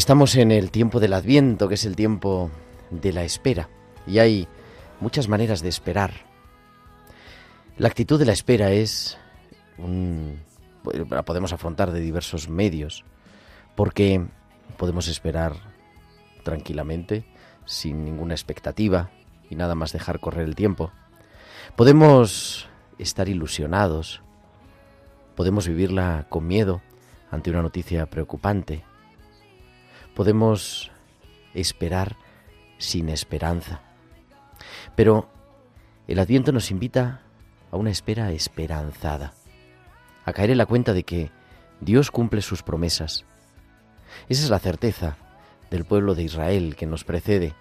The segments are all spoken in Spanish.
Estamos en el tiempo del Adviento, que es el tiempo de la espera, y hay muchas maneras de esperar. La actitud de la espera es un, la podemos afrontar de diversos medios, porque podemos esperar tranquilamente, sin ninguna expectativa y nada más dejar correr el tiempo. Podemos estar ilusionados, podemos vivirla con miedo ante una noticia preocupante, podemos esperar sin esperanza. Pero el adviento nos invita a una espera esperanzada, a caer en la cuenta de que Dios cumple sus promesas. Esa es la certeza del pueblo de Israel que nos precede,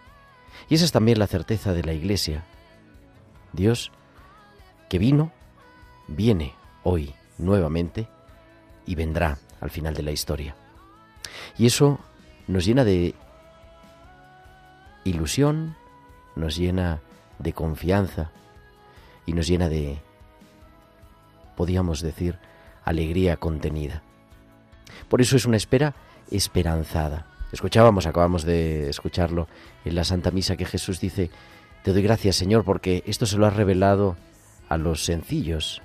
y esa es también la certeza de la Iglesia. Dios, que vino, viene hoy nuevamente y vendrá al final de la historia. Y eso nos llena de ilusión, nos llena de confianza y nos llena de, podríamos decir, alegría contenida. Por eso es una espera esperanzada. Escuchábamos, acabamos de escucharlo en la Santa Misa que Jesús dice, te doy gracias Señor porque esto se lo has revelado a los sencillos,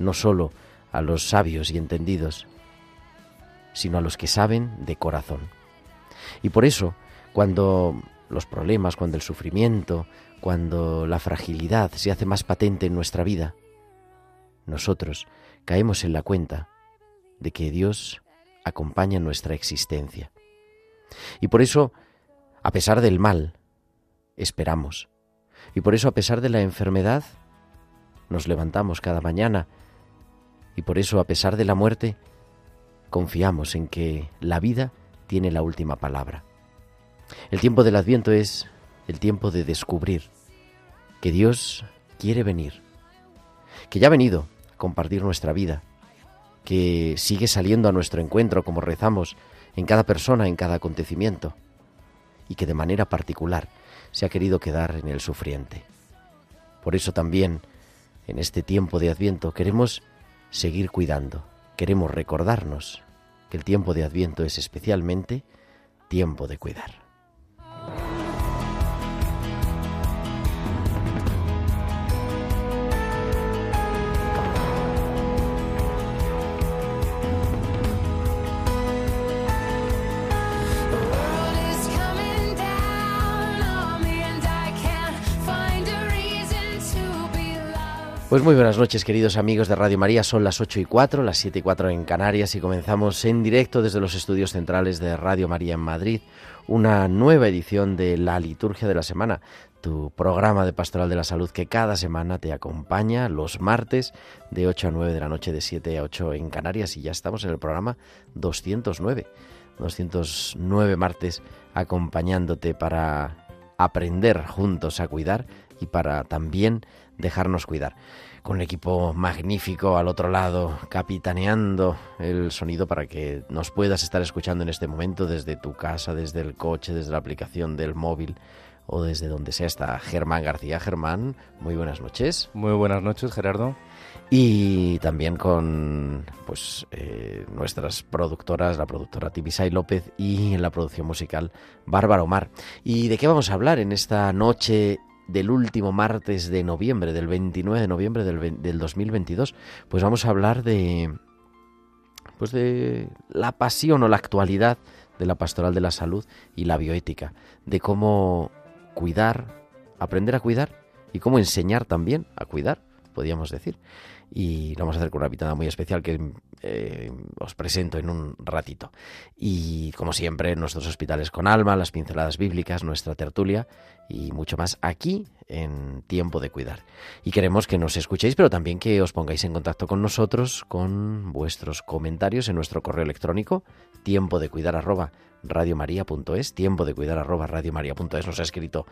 no solo a los sabios y entendidos, sino a los que saben de corazón. Y por eso, cuando los problemas, cuando el sufrimiento, cuando la fragilidad se hace más patente en nuestra vida, nosotros caemos en la cuenta de que Dios acompaña nuestra existencia. Y por eso, a pesar del mal, esperamos. Y por eso, a pesar de la enfermedad, nos levantamos cada mañana. Y por eso, a pesar de la muerte, confiamos en que la vida tiene la última palabra. El tiempo del adviento es el tiempo de descubrir que Dios quiere venir, que ya ha venido a compartir nuestra vida, que sigue saliendo a nuestro encuentro como rezamos en cada persona, en cada acontecimiento, y que de manera particular se ha querido quedar en el sufriente. Por eso también, en este tiempo de adviento, queremos seguir cuidando, queremos recordarnos el tiempo de Adviento es especialmente tiempo de cuidar. Pues muy buenas noches, queridos amigos de Radio María. Son las 8 y 4, las 7 y 4 en Canarias y comenzamos en directo desde los estudios centrales de Radio María en Madrid una nueva edición de La Liturgia de la Semana, tu programa de Pastoral de la Salud que cada semana te acompaña los martes de 8 a 9 de la noche, de 7 a 8 en Canarias y ya estamos en el programa 209. 209 martes acompañándote para aprender juntos a cuidar y para también dejarnos cuidar. Con un equipo magnífico al otro lado, capitaneando el sonido para que nos puedas estar escuchando en este momento desde tu casa, desde el coche, desde la aplicación del móvil o desde donde sea está Germán García. Germán, muy buenas noches. Muy buenas noches, Gerardo. Y también con pues eh, nuestras productoras, la productora Tibisay López y en la producción musical Bárbara Omar. ¿Y de qué vamos a hablar en esta noche del último martes de noviembre, del 29 de noviembre del, del 2022, pues vamos a hablar de pues de la pasión o la actualidad de la pastoral de la salud y la bioética, de cómo cuidar, aprender a cuidar y cómo enseñar también a cuidar, podríamos decir. Y lo vamos a hacer con una invitada muy especial que eh, os presento en un ratito. Y como siempre, nuestros hospitales con alma, las pinceladas bíblicas, nuestra tertulia y mucho más aquí en Tiempo de Cuidar. Y queremos que nos escuchéis, pero también que os pongáis en contacto con nosotros con vuestros comentarios en nuestro correo electrónico tiempo de cuidar arroba radiomaria.es, tiempo de cuidar arroba radiomaria.es. Nos ha escrito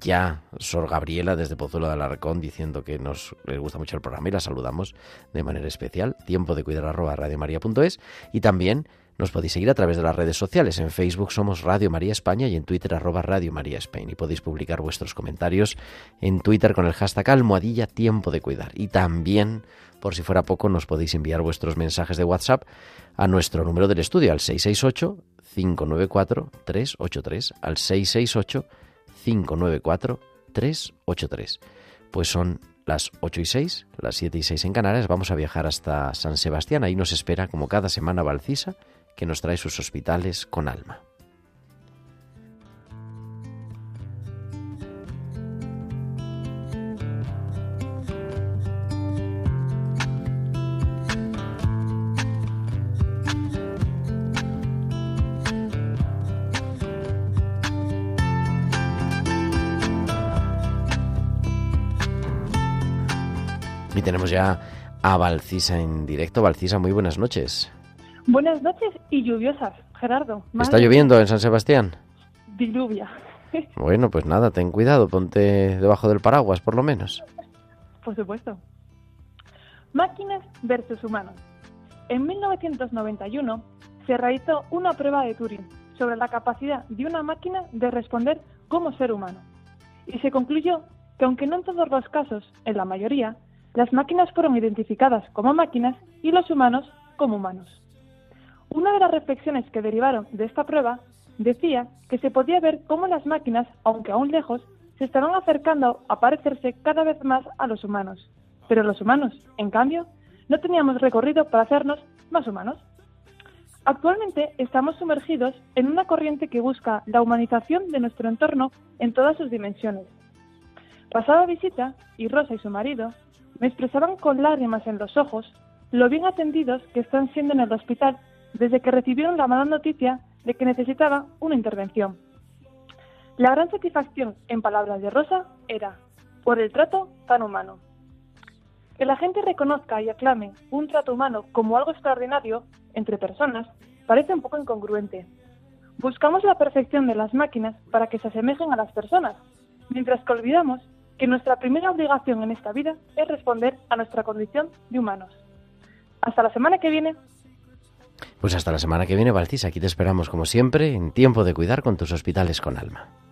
ya Sor Gabriela desde Pozuelo de Alarcón diciendo que nos les gusta mucho el programa y la saludamos de manera especial. Tiempo de cuidar arroba radiomaria.es y también nos podéis seguir a través de las redes sociales. En Facebook somos Radio María España y en Twitter arroba Radio María España. Y podéis publicar vuestros comentarios en Twitter con el hashtag almohadilla tiempo de cuidar. Y también, por si fuera poco, nos podéis enviar vuestros mensajes de WhatsApp a nuestro número del estudio al 668 594 383 al 668 594 383. Pues son las 8 y 6, las 7 y 6 en Canarias. Vamos a viajar hasta San Sebastián. Ahí nos espera, como cada semana, Valcisa que nos trae sus hospitales con alma. Y tenemos ya a Valcisa en directo. Valcisa, muy buenas noches. Buenas noches y lluviosas, Gerardo. ¿Está lloviendo en San Sebastián? Diluvia. Bueno, pues nada, ten cuidado, ponte debajo del paraguas por lo menos. Por supuesto. Máquinas versus humanos. En 1991 se realizó una prueba de Turing sobre la capacidad de una máquina de responder como ser humano. Y se concluyó que aunque no en todos los casos, en la mayoría, las máquinas fueron identificadas como máquinas y los humanos como humanos. Una de las reflexiones que derivaron de esta prueba decía que se podía ver cómo las máquinas, aunque aún lejos, se estaban acercando a parecerse cada vez más a los humanos. Pero los humanos, en cambio, no teníamos recorrido para hacernos más humanos. Actualmente estamos sumergidos en una corriente que busca la humanización de nuestro entorno en todas sus dimensiones. Pasada visita, y Rosa y su marido me expresaban con lágrimas en los ojos lo bien atendidos que están siendo en el hospital desde que recibieron la mala noticia de que necesitaba una intervención. La gran satisfacción, en palabras de Rosa, era por el trato tan humano. Que la gente reconozca y aclame un trato humano como algo extraordinario entre personas parece un poco incongruente. Buscamos la perfección de las máquinas para que se asemejen a las personas, mientras que olvidamos que nuestra primera obligación en esta vida es responder a nuestra condición de humanos. Hasta la semana que viene. Pues hasta la semana que viene, Valcis. Aquí te esperamos como siempre en tiempo de cuidar con tus hospitales con alma.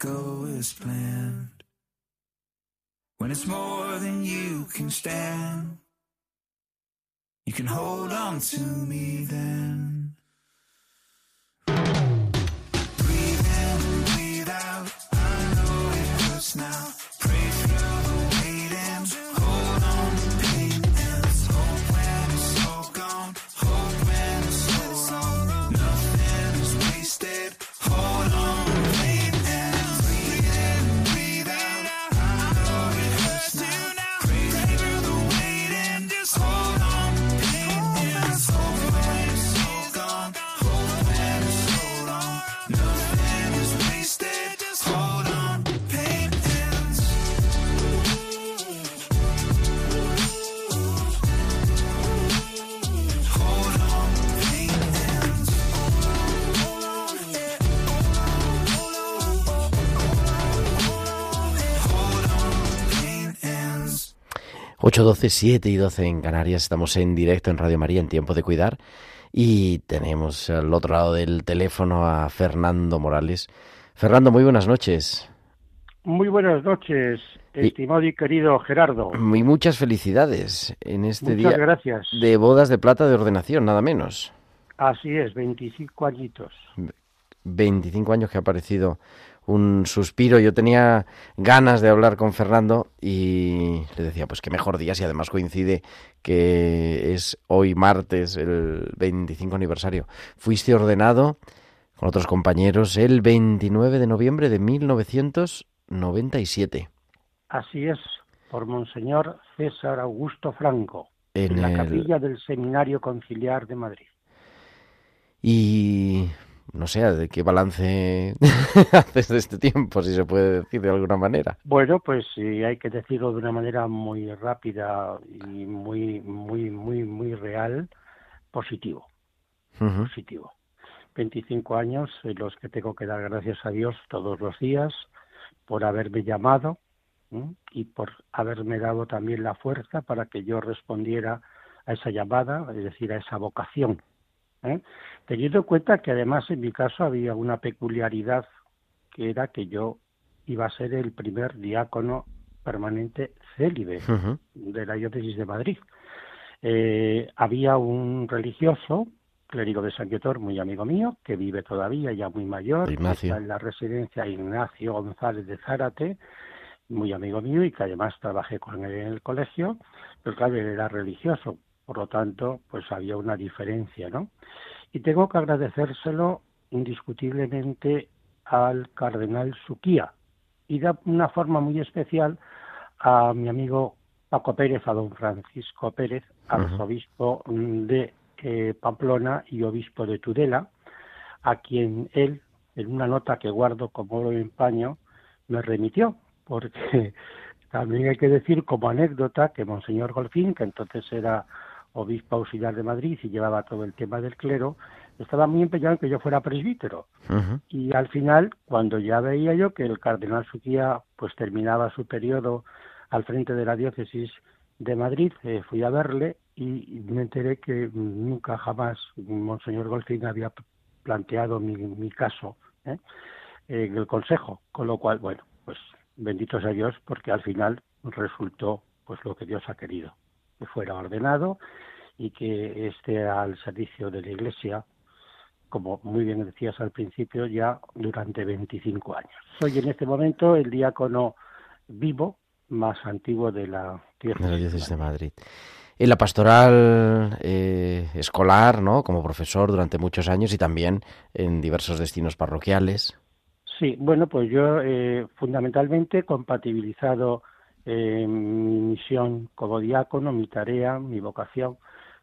Go as planned. When it's more than you can stand, you can hold on to me then. Breathe in and breathe out. I know it hurts now. 8, 12, 7 y 12 en Canarias. Estamos en directo en Radio María en Tiempo de Cuidar. Y tenemos al otro lado del teléfono a Fernando Morales. Fernando, muy buenas noches. Muy buenas noches, estimado y querido Gerardo. Y muchas felicidades en este Muchas día gracias. de bodas de plata de ordenación, nada menos. Así es, 25 añitos. 25 años que ha aparecido un suspiro. Yo tenía ganas de hablar con Fernando y le decía, pues qué mejor día si además coincide que es hoy martes, el 25 aniversario. Fuiste ordenado con otros compañeros el 29 de noviembre de 1997 Así es, por Monseñor César Augusto Franco, en en la el- capilla del Seminario Conciliar de Madrid. Y no sé, ¿de qué balance haces de este tiempo, si se puede decir de alguna manera? Bueno, pues sí, hay que decirlo de una manera muy rápida y muy, muy, muy, muy real, positivo, positivo. 25 años en los que tengo que dar gracias a Dios todos los días por haberme llamado y por haberme dado también la fuerza para que yo respondiera a esa llamada, es decir, a esa vocación. ¿Eh? Teniendo en cuenta que además en mi caso había una peculiaridad que era que yo iba a ser el primer diácono permanente célibe de la diócesis de Madrid. Eh, había un religioso, clérigo de San Quietor, muy amigo mío, que vive todavía, ya muy mayor, Ignacio. está en la residencia Ignacio González de Zárate, muy amigo mío y que además trabajé con él en el colegio, pero claro, él era religioso, por lo tanto, pues había una diferencia, ¿no? Y tengo que agradecérselo indiscutiblemente al cardenal Suquía y de una forma muy especial a mi amigo Paco Pérez, a don Francisco Pérez, arzobispo de eh, Pamplona y obispo de Tudela, a quien él, en una nota que guardo como oro en paño, me remitió, porque también hay que decir como anécdota que Monseñor Golfín, que entonces era obispo auxiliar de Madrid y llevaba todo el tema del clero, estaba muy empeñado en que yo fuera presbítero. Y al final, cuando ya veía yo que el cardenal Suquía pues terminaba su periodo al frente de la diócesis de Madrid, eh, fui a verle y me enteré que nunca jamás Monseñor Golfín había planteado mi, mi caso ¿eh? en el Consejo, con lo cual, bueno, pues bendito sea Dios porque al final resultó pues lo que Dios ha querido, que fuera ordenado y que esté al servicio de la Iglesia como muy bien decías al principio, ya durante 25 años. Soy en este momento el diácono vivo más antiguo de la diócesis. de la de Madrid. En la pastoral eh, escolar, ¿no? Como profesor durante muchos años y también en diversos destinos parroquiales. Sí, bueno, pues yo eh, fundamentalmente compatibilizado eh, mi misión como diácono, mi tarea, mi vocación,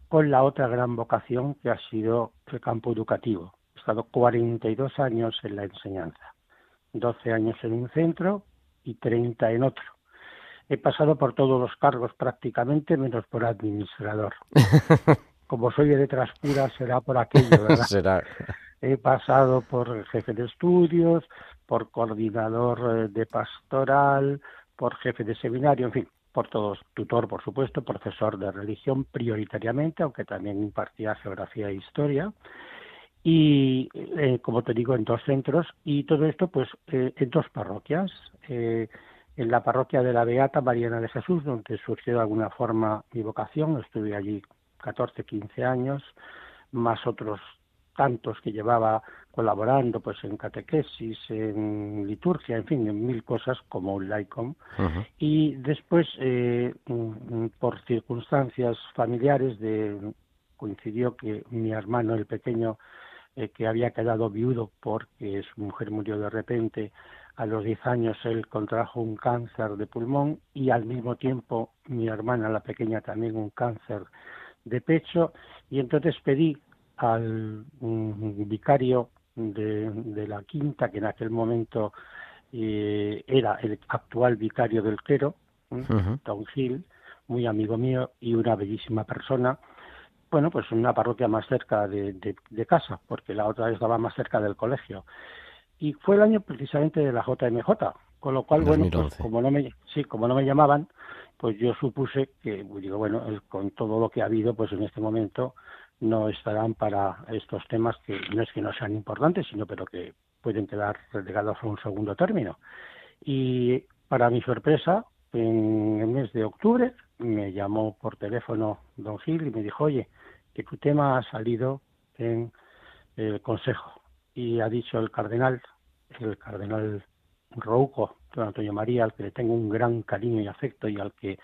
con la otra gran vocación que ha sido el campo educativo. He estado 42 años en la enseñanza, 12 años en un centro y 30 en otro. He pasado por todos los cargos prácticamente, menos por administrador. Como soy de letras puras, será por aquello, ¿verdad? Será. He pasado por jefe de estudios, por coordinador eh, de pastoral, por jefe de seminario, en fin, por todos, tutor, por supuesto, profesor de religión prioritariamente, aunque también impartía geografía e historia. y eh, como te digo en dos centros y todo esto pues eh, en dos parroquias eh, en la parroquia de la Beata Mariana de Jesús donde surgió de alguna forma mi vocación estuve allí 14 15 años más otros tantos que llevaba colaborando pues en catequesis, en liturgia, en fin, en mil cosas como un laicom. Ujú. Y después, eh, mm, por circunstancias familiares, de, coincidió que mi hermano, el pequeño, eh, que había quedado viudo porque su mujer murió de repente, a los 10 años él contrajo un cáncer de pulmón y al mismo tiempo mi hermana, la pequeña, también un cáncer de pecho. Y entonces pedí al mm, vicario de, de la quinta, que en aquel momento eh, era el actual vicario del clero, ¿eh? Ujú. Don Gil, muy amigo mío y una bellísima persona. Bueno, pues una parroquia más cerca de, de- de casa, porque la otra estaba más cerca del colegio. Y fue el año precisamente de la JMJ, con lo cual, bueno, pues 2011. como no me, sí, como no me llamaban, pues yo supuse que, digo, bueno, con todo lo que ha habido, pues en este momento no estarán para estos temas que no es que no sean importantes, sino pero que pueden quedar relegados a un segundo término. Y para mi sorpresa, en el mes de octubre me llamó por teléfono don Gil y me dijo, oye, que tu tema ha salido en el Consejo y ha dicho el cardenal, el cardenal Rouco, don Antonio María, al que le tengo un gran cariño y afecto y al que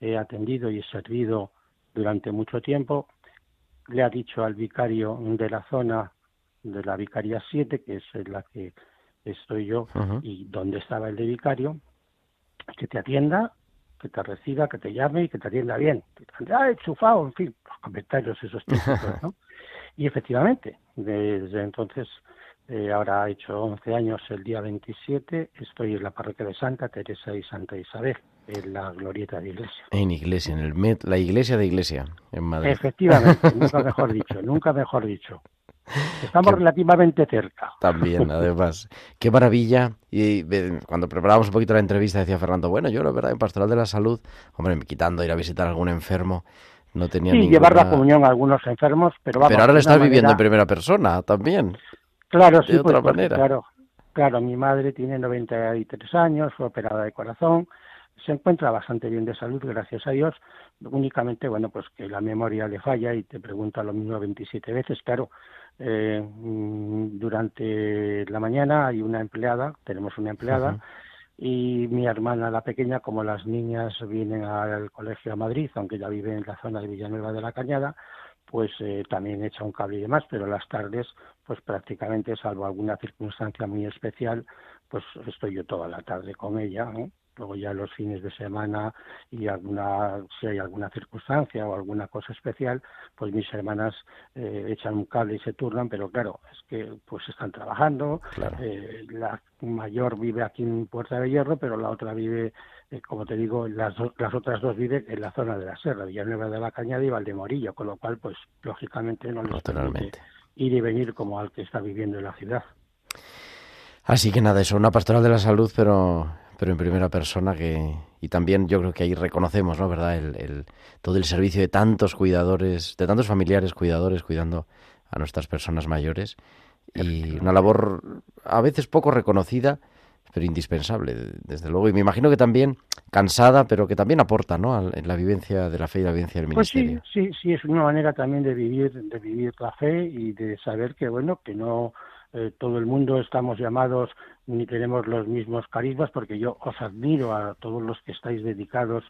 he atendido y he servido durante mucho tiempo, le ha dicho al vicario de la zona de la Vicaría 7, que es en la que estoy yo y donde estaba el de vicario, que te atienda, que te reciba, que te llame y que te atienda bien. Ah, enchufado, en fin, los comentarios esos típicos, ¿no? Y efectivamente, desde entonces, eh, ahora ha hecho 11 años el día 27, estoy en la parroquia de Santa Teresa y Santa Isabel, en la glorieta de iglesia. En iglesia, en el Met, la iglesia de iglesia, en Madrid. Efectivamente, nunca mejor dicho, nunca mejor dicho. Estamos Qué- relativamente cerca. También, además. Qué maravilla. Y eh, cuando preparábamos un poquito la entrevista decía Fernando, bueno, yo la verdad en Pastoral de la Salud, hombre, quitando ir a visitar a algún enfermo, no tenía Sí, ninguna... llevar la comunión a algunos enfermos, pero vamos. Pero ahora lo estás viviendo en primera persona también. Claro, sí, de pues, otra porque, manera. Claro, claro, mi madre tiene 93 años, fue operada de corazón, se encuentra bastante bien de salud, gracias a Dios. Únicamente, bueno, pues que la memoria le falla y te pregunta lo mismo 27 veces. Claro, eh, mm, durante la mañana hay una empleada, tenemos una empleada, y mi hermana, la pequeña, como las niñas vienen al colegio a Madrid, aunque ya vive en la zona de Villanueva de la Cañada, pues eh, también echa un cable y demás, pero las tardes, pues prácticamente, salvo alguna circunstancia muy especial, pues estoy yo toda la tarde con ella. Luego ya los fines de semana y alguna, si hay alguna circunstancia o alguna cosa especial, pues mis hermanas eh, echan un cable y se turnan, pero claro, es que pues están trabajando, Claro. eh, la mayor vive aquí en Puerta de Hierro, pero la otra vive, eh, como te digo, las, do- las otras dos viven en la zona de la Serra, Villanueva de la Cañada y Valdemorillo, con lo cual, pues lógicamente no les permite ir y venir como al que está viviendo en la ciudad. Así que nada, eso, una pastoral de la salud, pero, pero en primera persona que... Y también yo creo que ahí reconocemos, ¿no? ¿Verdad? El, el- todo el servicio de tantos cuidadores, de tantos familiares cuidadores cuidando a nuestras personas mayores. Y una labor a veces poco reconocida, pero indispensable, desde luego. Y me imagino que también cansada, pero que también aporta, ¿no? Al- En la vivencia de la fe y la vivencia del Pues sí, ministerio. sí, sí, es una manera también de vivir, de vivir la fe y de saber que, bueno, que no eh, todo el mundo estamos llamados ni tenemos los mismos carismas, porque yo os admiro a todos los que estáis dedicados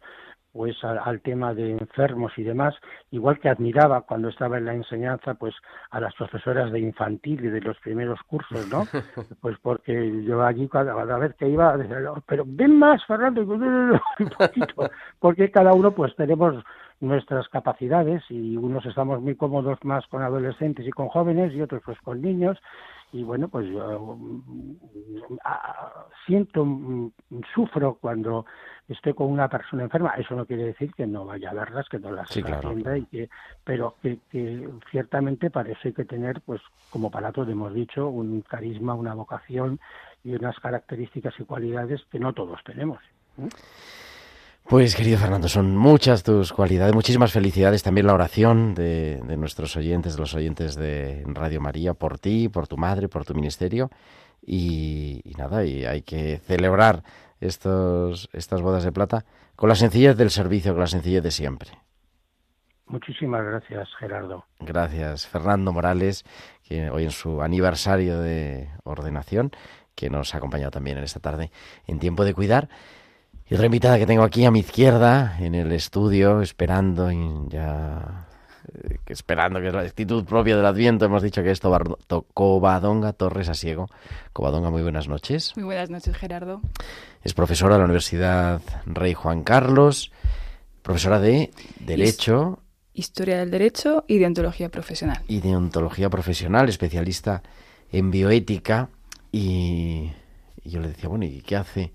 pues a- al tema de enfermos y demás, igual que admiraba cuando estaba en la enseñanza pues a las profesoras de infantil y de los primeros cursos, ¿no? Pues porque yo allí cada, cada vez que iba decía, "No, pero ven más, Fernando, y digo, "No, no, no, un poquito", porque cada uno pues tenemos nuestras capacidades y unos estamos muy cómodos más con adolescentes y con jóvenes y otros pues con niños y bueno pues yo mm, ah, siento mm, sufro cuando estoy con una persona enferma eso no quiere decir que no vaya a verlas que no las Sí, claro, y que pero que, que ciertamente para eso hay que tener pues como para todos hemos dicho un carisma una vocación y unas características y cualidades que no todos tenemos ¿eh? Pues querido Fernando, son muchas tus cualidades, muchísimas felicidades, también la oración de, de, nuestros oyentes, de los oyentes de Radio María, por ti, por tu madre, por tu ministerio. Y, y nada, y hay que celebrar estos, estas bodas de plata con la sencillez del servicio, con la sencillez de siempre. Muchísimas gracias, Gerardo. Gracias, Fernando Morales, que hoy en su aniversario de ordenación, que nos ha acompañado también en esta tarde en Tiempo de Cuidar. Y otra invitada que tengo aquí a mi izquierda, en el estudio, esperando, ya eh, esperando, que es la actitud propia del Adviento. Hemos dicho que es Tobar- To- Covadonga Torres Asiego. Covadonga, muy buenas noches. Muy buenas noches, Gerardo. Es profesora de la Universidad Rey Juan Carlos, profesora de Derecho Historia del Derecho y de Ontología Profesional. y de Ontología Profesional, especialista en bioética. Y, y yo le decía, bueno, ¿y qué hace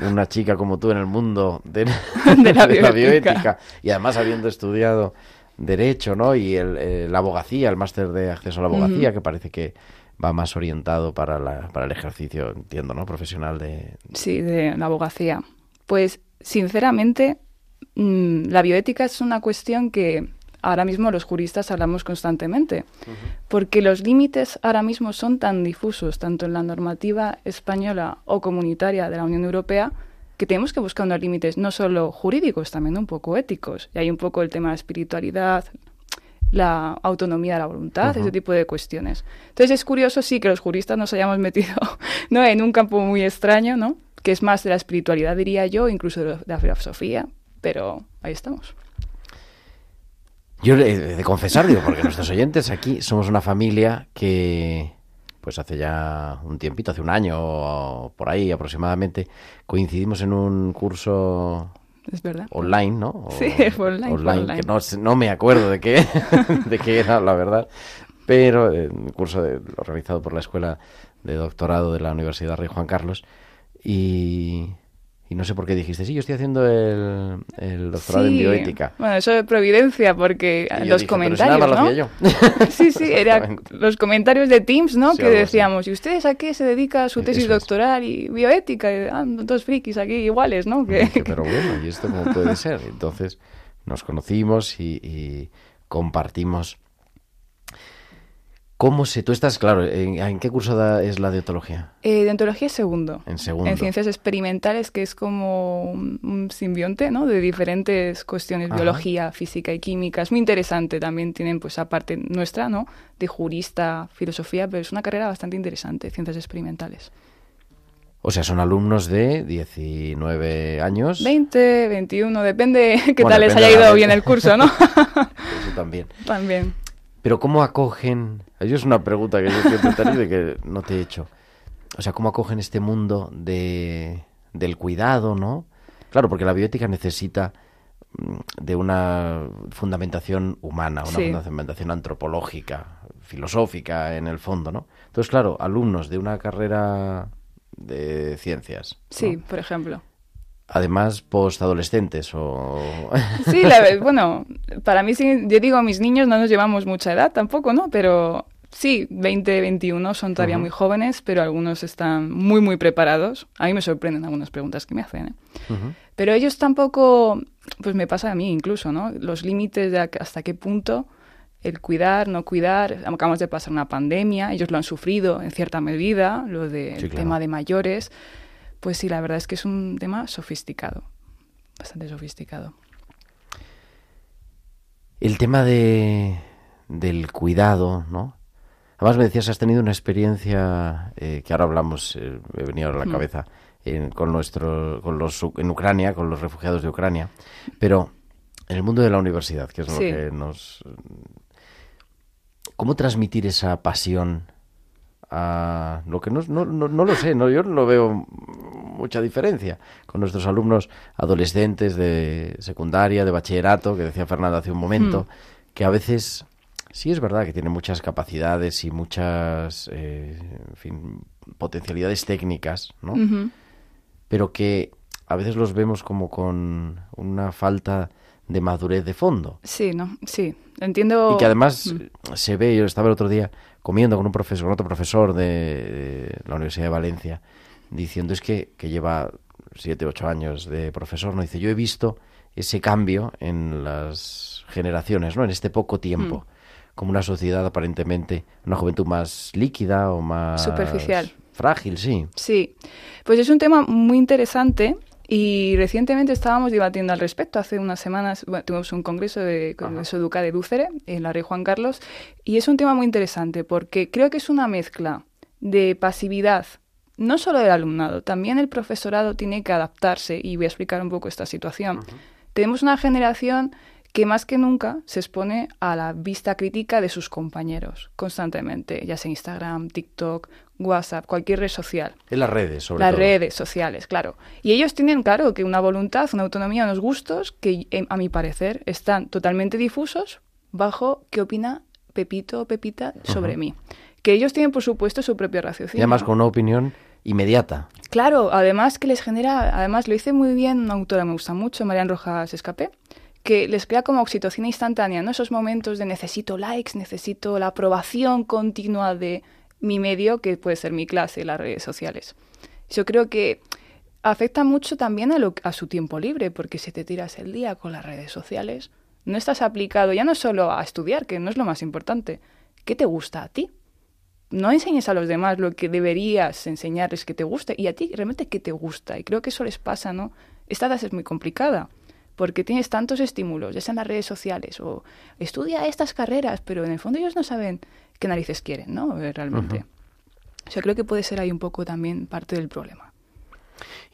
una chica como tú en el mundo de, De la bioética. Y además habiendo estudiado Derecho, ¿no? Y el, eh, la abogacía, el máster de acceso a la abogacía, que parece que va más orientado para, la, para el ejercicio, entiendo, ¿no? Profesional de... Sí, de la abogacía. Pues, sinceramente, mm, la bioética es una cuestión que ahora mismo los juristas hablamos constantemente, porque los límites ahora mismo son tan difusos, tanto en la normativa española o comunitaria de la Unión Europea, que tenemos que buscar unos límites no solo jurídicos, también un poco éticos. Y hay un poco el tema de espiritualidad, la autonomía de la voluntad, ese tipo de cuestiones. Entonces es curioso, sí, que los juristas nos hayamos metido ¿no? en un campo muy extraño, ¿no? que es más de la espiritualidad, diría yo, incluso de la filosofía, pero ahí estamos. Yo he de confesar, digo, porque nuestros oyentes aquí somos una familia que, pues hace ya un tiempito, hace un año o por ahí aproximadamente, coincidimos en un curso Es verdad. online, ¿no? O- Sí, fue online, fue online. que no, no me acuerdo de qué, de qué era, la verdad, pero eh, un curso de- organizado por la Escuela de Doctorado de la Universidad Rey Juan Carlos y, y no sé por qué dijiste, sí, yo estoy haciendo el, el doctorado en Sí. bioética. Bueno, eso de providencia, porque Y los dije, "Pero comentarios, lo ¿no? yo". Sí, sí, era Exactamente. los comentarios de Teams, ¿no? Sí, que decíamos, ¿y ustedes a qué se dedica su tesis eso es. doctoral y bioética? Y, ah, dos frikis aquí iguales, ¿no? Que, Dije, pero bueno, ¿y esto cómo puede ser? Entonces nos conocimos y, y compartimos. ¿Cómo se...? Tú estás, claro, ¿en, en qué curso da- es la de etología? Eh, de ontología es segundo. En segundo. En ciencias experimentales, que es como un, un simbionte, ¿no? De diferentes cuestiones, Ajá. biología, física y química. Es muy interesante. También tienen, pues, aparte nuestra, ¿no? De jurista, filosofía, pero es una carrera bastante interesante, ciencias experimentales. O sea, son alumnos de 19 años. 20, 21, depende qué Bueno, tal les haya ido bien el curso, ¿no? Eso también. También. Pero ¿cómo acogen? Yo es una pregunta que yo siempre he tenido y que no te he hecho. O sea, ¿cómo acogen este mundo de, del cuidado, no? Claro, porque la bioética necesita mm, de una fundamentación humana, una Sí. fundamentación antropológica, filosófica en el fondo, ¿no? Entonces, claro, alumnos de una carrera de ciencias, ¿no? Sí, por ejemplo. Además postadolescentes o Sí, la bueno, para mí sí, yo digo, mis niños no nos llevamos mucha edad tampoco, ¿no? Pero sí, 20, 21 son todavía muy jóvenes, pero algunos están muy, muy preparados. A mí me sorprenden algunas preguntas que me hacen, ¿eh? Pero ellos tampoco, pues me pasa a mí incluso, ¿no? Los límites de hasta qué punto el cuidar, no cuidar. Acabamos de pasar una pandemia, ellos lo han sufrido en cierta medida, lo del Sí, claro. tema de mayores. Pues sí, la verdad es que es un tema sofisticado, bastante sofisticado. El tema de, del cuidado, ¿no? Además me decías, has tenido una experiencia eh, que ahora hablamos, eh, me venía ahora a la Mm. cabeza, en- con nuestro, con los, en Ucrania, con los refugiados de Ucrania, pero en el mundo de la universidad, que es lo que nos... ¿Cómo transmitir esa pasión a lo que no, no, no, no lo sé, no, yo no veo mucha diferencia con nuestros alumnos adolescentes de secundaria, de bachillerato, que decía Fernando hace un momento, que a veces sí es verdad que tienen muchas capacidades y muchas eh, en fin, potencialidades técnicas, ¿no? Pero que a veces los vemos como con una falta de madurez de fondo. Sí, ¿no? Sí, entiendo. Y que además Mm. eh, se ve, yo estaba el otro día comiendo con un profesor, con otro profesor de, de la Universidad de Valencia, diciendo es que, que lleva siete, ocho años de profesor, ¿no? Dice, yo he visto ese cambio en las generaciones, ¿no? En este poco tiempo. Como una sociedad aparentemente, una juventud más líquida o más... Superficial. Frágil, sí. Sí, pues es un tema muy interesante y recientemente estábamos debatiendo al respecto. Hace unas semanas bueno, tuvimos un congreso de Congreso Duca de Dúcere en la Rey Juan Carlos y es un tema muy interesante porque creo que es una mezcla de pasividad, no solo del alumnado, también el profesorado tiene que adaptarse y voy a explicar un poco esta situación. Tenemos una generación que más que nunca se expone a la vista crítica de sus compañeros constantemente, ya sea Instagram, TikTok, WhatsApp, cualquier red social. En las redes, sobre Las todo. redes sociales, claro. Y ellos tienen, claro, que una voluntad, una autonomía, unos gustos que, em, a mi parecer, están totalmente difusos bajo qué opina Pepito o Pepita sobre mí. Que ellos tienen, por supuesto, su propio Y raciocinio. además con una opinión inmediata. Claro, además que les genera, además lo dice muy bien una autora que me gusta mucho, Marian Rojas Escapé, que les crea como oxitocina instantánea, ¿no? Esos momentos de necesito likes, necesito la aprobación continua de mi medio, que puede ser mi clase, las redes sociales. Yo creo que afecta mucho también a, su tiempo libre, porque si te tiras el día con las redes sociales, no estás aplicado ya no solo a estudiar, que no es lo más importante, ¿qué te gusta a ti? no enseñes a los demás lo que deberías enseñarles que te gusta y a ti realmente qué te gusta. Y creo que eso les pasa, ¿no? Esta edad es muy complicada porque tienes tantos estímulos, ya sean las redes sociales o estudia estas carreras, pero en el fondo ellos no saben qué narices quieren, ¿no? Eh, Realmente. O sea, creo que puede ser ahí un poco también parte del problema.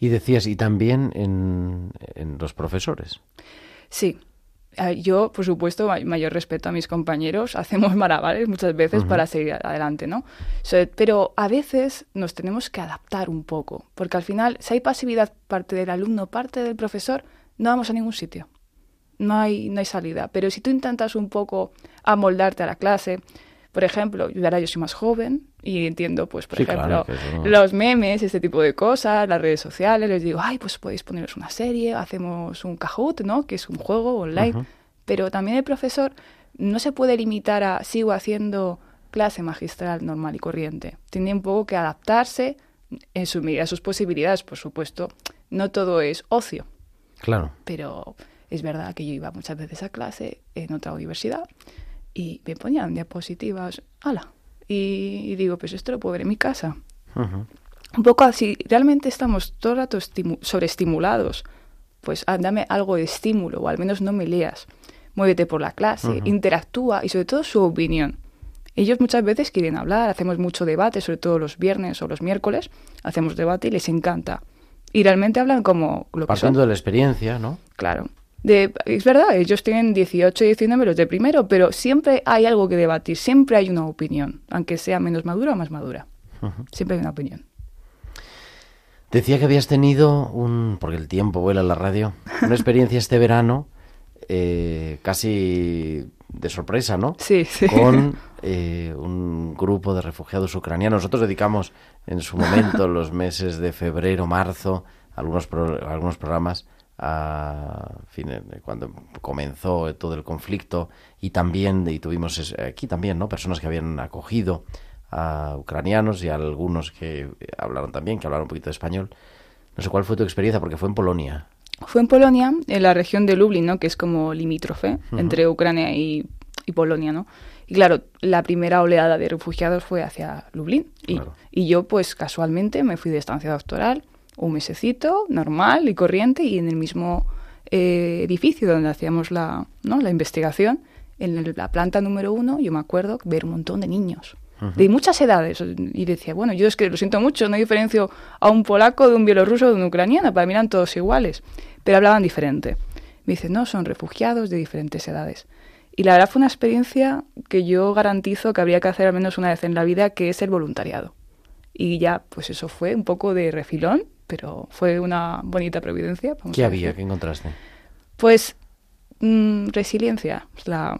Y decías, y también en, en los profesores. Sí. Yo, por supuesto, ma- mayor respeto a mis compañeros, hacemos malabares muchas veces para seguir adelante, ¿no? Pero a veces nos tenemos que adaptar un poco, porque al final, si hay pasividad parte del alumno, parte del profesor, no vamos a ningún sitio. No hay, no hay salida. Pero si tú intentas un poco amoldarte a la clase, por ejemplo, ahora yo soy más joven y entiendo, pues, por Sí, ejemplo, claro, eso- los memes, este tipo de cosas, las redes sociales, les digo, ay, pues podéis poneros una serie, hacemos un Kahoot, ¿no? Que es un juego online. Ujú. Pero también el profesor no se puede limitar a sigo haciendo clase magistral normal y corriente. Tiene un poco que adaptarse en su medida, sus posibilidades, por supuesto. No todo es ocio, Claro. pero es verdad que yo iba muchas veces a clase en otra universidad y me ponían diapositivas, ala. Y, y digo, pues esto lo puedo ver en mi casa. Un poco así, realmente estamos todo el rato estimu- sobreestimulados. Pues ah, dame algo de estímulo, o al menos no me leas. Muévete por la clase, interactúa y sobre todo su opinión. Ellos muchas veces quieren hablar, hacemos mucho debate, sobre todo los viernes o los miércoles, hacemos debate y les encanta. Y realmente hablan como lo que son. Partiendo de la experiencia, ¿no? Claro. De, es verdad, ellos tienen 18 y 19 los de primero, pero siempre hay algo que debatir, siempre hay una opinión, aunque sea menos madura o más madura. Siempre hay una opinión. Decía que habías tenido un, porque el tiempo vuela en la radio, una experiencia este verano eh, casi de sorpresa, ¿no? Sí, sí. Con eh, un grupo de refugiados ucranianos. Nosotros dedicamos en su momento los meses de febrero, marzo, algunos, pro- algunos programas a fin, cuando comenzó todo el conflicto y también y tuvimos aquí también no personas que habían acogido a ucranianos y a algunos que hablaron también que hablaron un poquito de español no sé cuál fue tu experiencia porque fue en Polonia Fue en Polonia, en la región de Lublin, ¿no? que es como limítrofe entre Ucrania y, y Polonia, ¿no? Y claro, la primera oleada de refugiados fue hacia Lublin. Y, Claro. y yo, pues casualmente, me fui de estancia doctoral, un mesecito, normal y corriente, y en el mismo eh, edificio donde hacíamos la, ¿no? la investigación, en la planta número uno, yo me acuerdo ver un montón de niños. De muchas edades. Y decía, bueno, yo es que lo siento mucho, no diferencio a un polaco de un bielorruso o de un ucraniano, para mí eran todos iguales, pero hablaban diferente. Me dice, no, son refugiados de diferentes edades. Y la verdad fue una experiencia que yo garantizo que habría que hacer al menos una vez en la vida, que es el voluntariado. Y ya, pues eso fue un poco de refilón, pero fue una bonita providencia. vamos qué había qué encontraste Pues mm, resiliencia, es la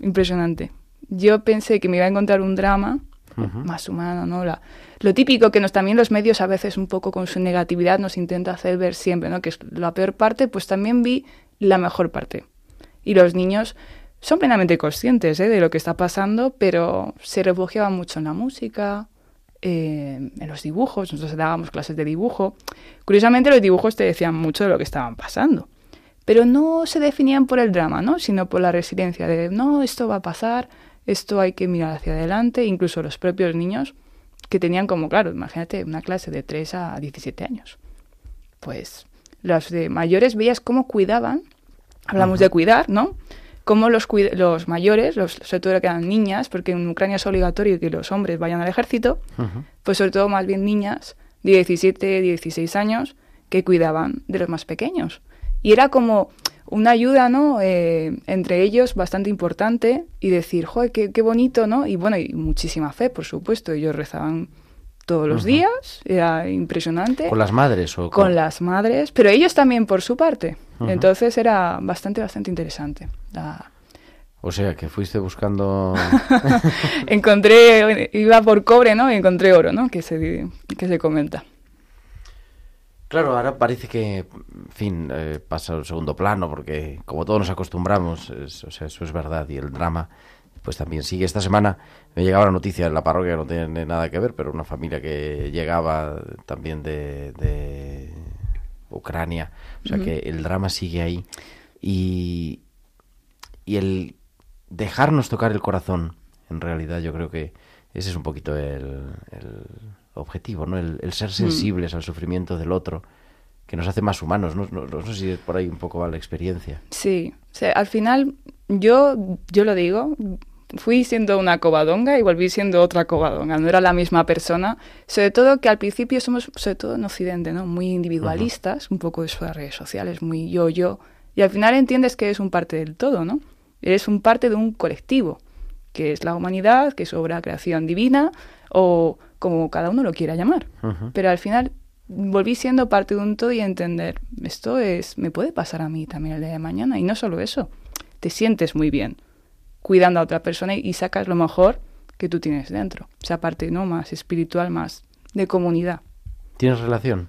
impresionante. Yo pensé que me iba a encontrar un drama más humano, ¿no? La- lo típico que nos también los medios a veces un poco con su negatividad nos intenta hacer ver siempre, ¿no? Que es la peor parte, pues también vi la mejor parte. Y los niños son plenamente conscientes ¿eh? de lo que está pasando, pero se refugiaban mucho en la música, eh, en los dibujos, nosotros dábamos clases de dibujo. Curiosamente los dibujos te decían mucho de lo que estaban pasando, pero no se definían por el drama, ¿no? sino por la resiliencia de, no, esto va a pasar, esto hay que mirar hacia adelante, incluso los propios niños que tenían como, claro, imagínate, una clase de 3 a 17 años. Pues los de mayores veías cómo cuidaban, hablamos de cuidar, ¿no? Cómo los, los mayores, los, sobre todo que eran niñas, porque en Ucrania es obligatorio que los hombres vayan al ejército, pues sobre todo más bien niñas de 17, 16 años que cuidaban de los más pequeños. Y era como una ayuda, ¿no? Eh, entre ellos bastante importante y decir, joder, qué, qué, bonito, ¿no? Y bueno, y muchísima fe, por supuesto. Ellos rezaban todos los días, era impresionante. ¿Con las madres o con... las madres, pero ellos también por su parte. Entonces era bastante, bastante interesante. La... O sea, que fuiste buscando... encontré, iba por cobre, ¿no? Y encontré oro, ¿no? Que se, que se comenta. Claro, ahora parece que, en fin, eh, pasa al segundo plano, porque como todos nos acostumbramos, o sea, eso es verdad, y el drama pues también sigue. Esta semana me llegaba la noticia en la parroquia, no tiene nada que ver, pero una familia que llegaba también de, de Ucrania. O sea que el drama sigue ahí. Y, y el dejarnos tocar el corazón, en realidad yo creo que ese es un poquito el, el objetivo, ¿no? El, ser sensibles al sufrimiento del otro que nos hace más humanos. No, no, no, sé si por ahí un poco va la experiencia. Sí, o sea, al final yo, yo lo digo, fui siendo una cobadonga y volví siendo otra cobadonga, no era la misma persona, sobre todo que al principio somos, sobre todo en Occidente, ¿no? muy individualistas, un poco eso de redes sociales, muy yo-yo, y al final entiendes que eres un parte del todo, ¿no? Eres un parte de un colectivo, que es la humanidad, que es obra creación divina, o como cada uno lo quiera llamar. Pero al final volví siendo parte de un todo y entender, esto es, me puede pasar a mí también el día de mañana, y no solo eso, te sientes muy bien cuidando a otra persona y sacas lo mejor que tú tienes dentro. O sea, parte ¿no? más espiritual, más de comunidad. ¿Tienes relación?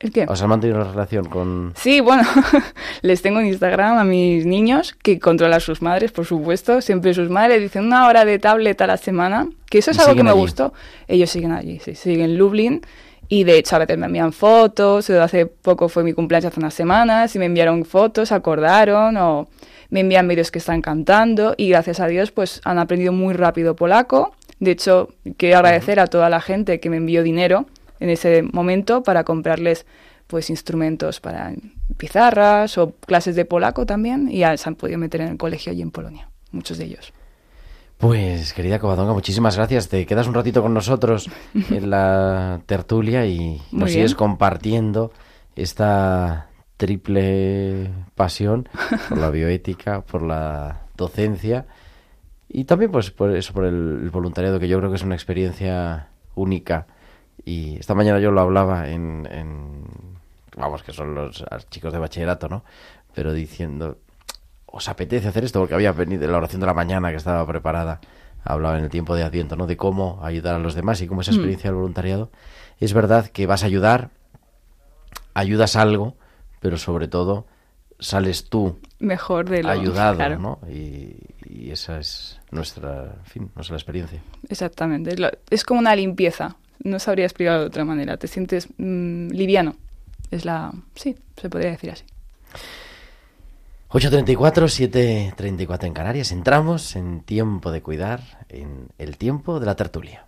¿El qué? ¿O sea, mantenido una relación con...? Sí, bueno, les tengo en Instagram a mis niños, que controlan sus madres, por supuesto. Siempre sus madres dicen una hora de tablet a la semana, que eso es algo que me gustó. Ellos siguen allí, sí, siguen en Lublin. Y de hecho a veces me envían fotos, hace poco fue mi cumpleaños hace unas semanas y me enviaron fotos, acordaron o me envían vídeos que están cantando y gracias a Dios pues han aprendido muy rápido polaco. De hecho, quiero agradecer a toda la gente que me envió dinero en ese momento para comprarles pues instrumentos para pizarras o clases de polaco también y ya se han podido meter en el colegio allí en Polonia, muchos de ellos. Pues, querida Covadonga, muchísimas gracias. Te quedas un ratito con nosotros en la tertulia y nos sigues compartiendo esta triple pasión por la bioética, por la docencia y también pues por eso, por el, voluntariado, que yo creo que es una experiencia única. Y esta mañana yo lo hablaba en, en vamos, que son los chicos de bachillerato, ¿no? Pero diciendo, ¿os apetece hacer esto? Porque había venido la oración de la mañana que estaba preparada. Hablaba en el tiempo de Adviento, ¿no? De cómo ayudar a los demás y cómo esa mm. experiencia del voluntariado. Es verdad que vas a ayudar, ayudas algo, pero sobre todo sales tú mejor de lo ayudado, ¿no? Y, esa es nuestra, fin, nuestra experiencia. Exactamente, es, como una limpieza. No sabría explicarlo de otra manera. Te sientes mm, liviano. Es la, sí, se podría decir así. 8.34, 7.34 en Canarias. Entramos en tiempo de cuidar, en el tiempo de la tertulia.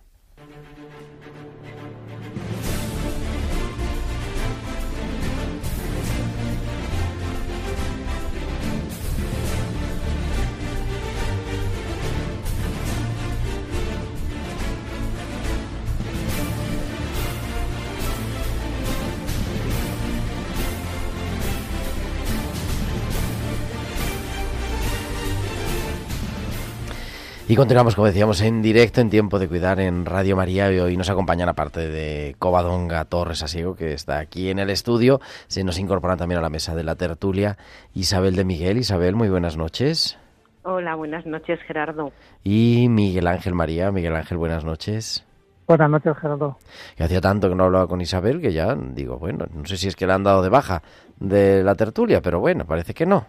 Y continuamos, como decíamos, en directo, en tiempo de cuidar en Radio María. Y hoy nos acompañan, aparte de Covadonga Torres Asiego, que está aquí en el estudio, se nos incorporan también a la mesa de la tertulia Isabel de Miguel. Isabel, muy buenas noches. Hola, buenas noches, Gerardo. Y Miguel Ángel María. Miguel Ángel, buenas noches. Buenas noches, Gerardo. Que hacía tanto que no hablaba con Isabel que ya digo, bueno, no sé si es que le han dado de baja de la tertulia, pero bueno, parece que no.